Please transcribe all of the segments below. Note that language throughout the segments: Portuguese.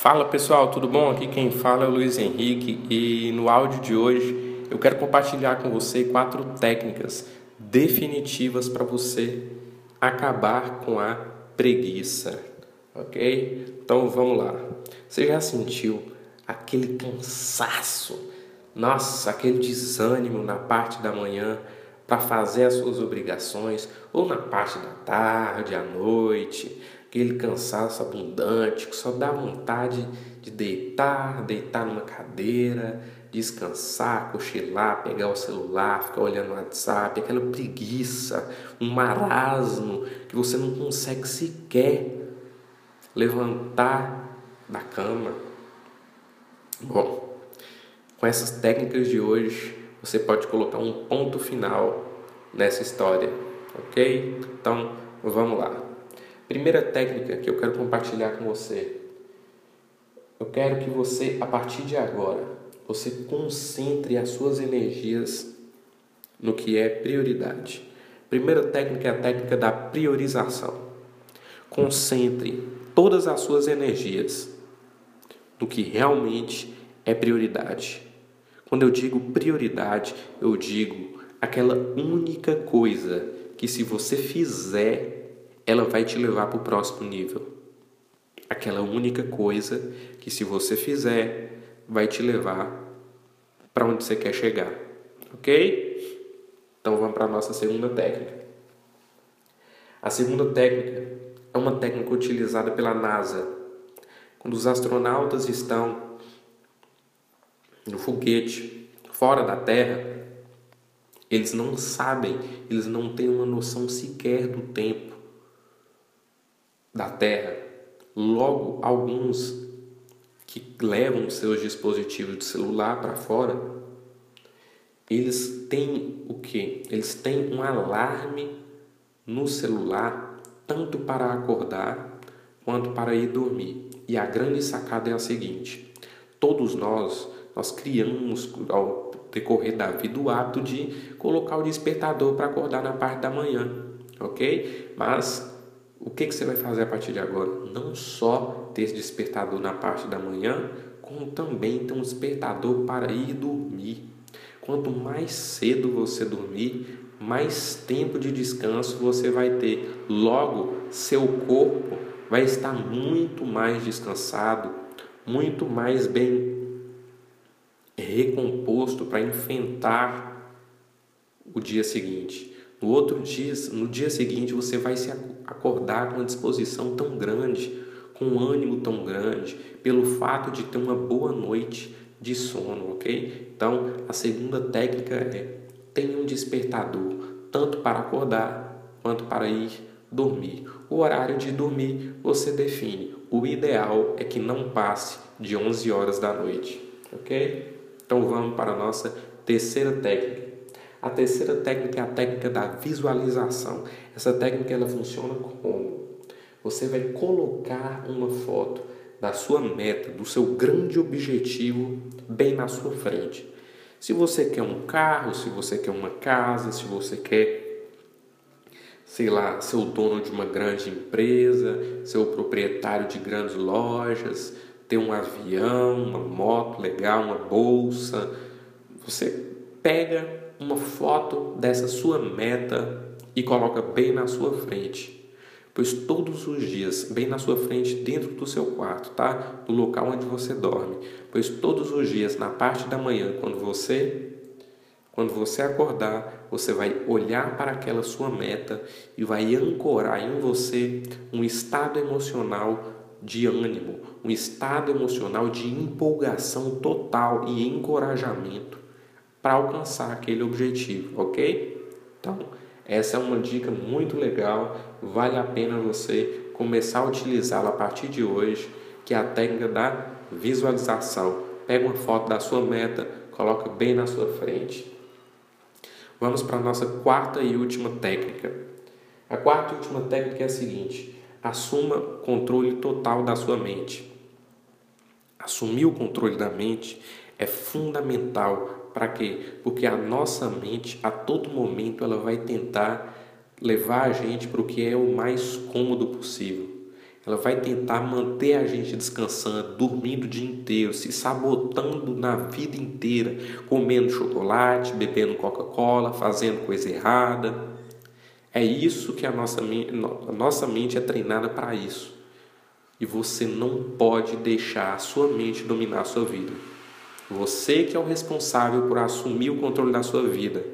Fala pessoal, tudo bom? Aqui quem fala é o Luiz Henrique e no áudio de hoje eu quero compartilhar com você quatro técnicas definitivas para você acabar com a preguiça, ok? Então vamos lá. Você já sentiu aquele cansaço, nossa, aquele desânimo na parte da manhã para fazer as suas obrigações ou na parte da tarde, à noite? Aquele cansaço abundante que só dá vontade de deitar, deitar numa cadeira, descansar, cochilar, pegar o celular, ficar olhando o WhatsApp, aquela preguiça, um marasmo que você não consegue sequer levantar da cama. Bom, com essas técnicas de hoje, você pode colocar um ponto final nessa história, ok? Então, vamos lá. Primeira técnica que eu quero compartilhar com você. Eu quero que você, a partir de agora, você concentre as suas energias no que é prioridade. Primeira técnica é a técnica da priorização. Concentre todas as suas energias no que realmente é prioridade. Quando eu digo prioridade, eu digo aquela única coisa que se você fizer ela vai te levar para o próximo nível. Aquela única coisa que, se você fizer, vai te levar para onde você quer chegar. Ok? Então vamos para a nossa segunda técnica. A segunda técnica é uma técnica utilizada pela NASA. Quando os astronautas estão no foguete fora da Terra, eles não sabem, eles não têm uma noção sequer do tempo da Terra. Logo, alguns que levam seus dispositivos de celular para fora, eles têm o que? Eles têm um alarme no celular, tanto para acordar quanto para ir dormir. E a grande sacada é a seguinte: todos nós, nós criamos ao decorrer da vida o hábito de colocar o despertador para acordar na parte da manhã, ok? Mas o que, que você vai fazer a partir de agora? Não só ter esse despertador na parte da manhã, como também ter um despertador para ir dormir. Quanto mais cedo você dormir, mais tempo de descanso você vai ter. Logo, seu corpo vai estar muito mais descansado, muito mais bem recomposto para enfrentar o dia seguinte. No outro dia, no dia seguinte, você vai se acordar com uma disposição tão grande, com um ânimo tão grande, pelo fato de ter uma boa noite de sono, ok? Então, a segunda técnica é tenha um despertador, tanto para acordar quanto para ir dormir. O horário de dormir você define. O ideal é que não passe de 11 horas da noite, ok? Então vamos para a nossa terceira técnica a terceira técnica é a técnica da visualização. Essa técnica ela funciona como? Você vai colocar uma foto da sua meta, do seu grande objetivo bem na sua frente. Se você quer um carro, se você quer uma casa, se você quer, sei lá, ser o dono de uma grande empresa, ser o proprietário de grandes lojas, ter um avião, uma moto legal, uma bolsa, você pega uma foto dessa sua meta e coloca bem na sua frente. Pois todos os dias, bem na sua frente, dentro do seu quarto, tá? No local onde você dorme. Pois todos os dias, na parte da manhã, quando você quando você acordar, você vai olhar para aquela sua meta e vai ancorar em você um estado emocional de ânimo, um estado emocional de empolgação total e encorajamento para alcançar aquele objetivo, ok? Então, essa é uma dica muito legal, vale a pena você começar a utilizá-la a partir de hoje, que é a técnica da visualização. Pega uma foto da sua meta, coloca bem na sua frente. Vamos para a nossa quarta e última técnica. A quarta e última técnica é a seguinte: assuma controle total da sua mente. Assumir o controle da mente é fundamental para quê? Porque a nossa mente, a todo momento, ela vai tentar levar a gente para o que é o mais cômodo possível. Ela vai tentar manter a gente descansando, dormindo o dia inteiro, se sabotando na vida inteira, comendo chocolate, bebendo Coca-Cola, fazendo coisa errada. É isso que a nossa, a nossa mente é treinada para isso. E você não pode deixar a sua mente dominar a sua vida. Você que é o responsável por assumir o controle da sua vida.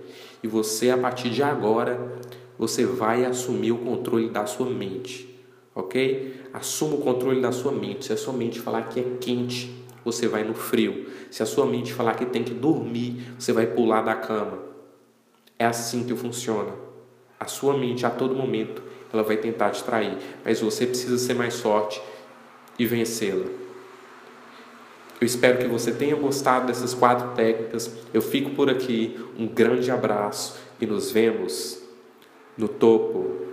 E você, a partir de agora, você vai assumir o controle da sua mente ok? Assuma o controle da sua mente. Se a sua mente falar que é quente, você vai no frio. Se a sua mente falar que tem que dormir, você vai pular da cama. É assim que funciona. A sua mente, a todo momento, ela vai tentar te trair, mas você precisa ser mais forte e vencê-la. Eu espero que você tenha gostado dessas quatro técnicas. Eu fico por aqui. Um grande abraço e nos vemos no topo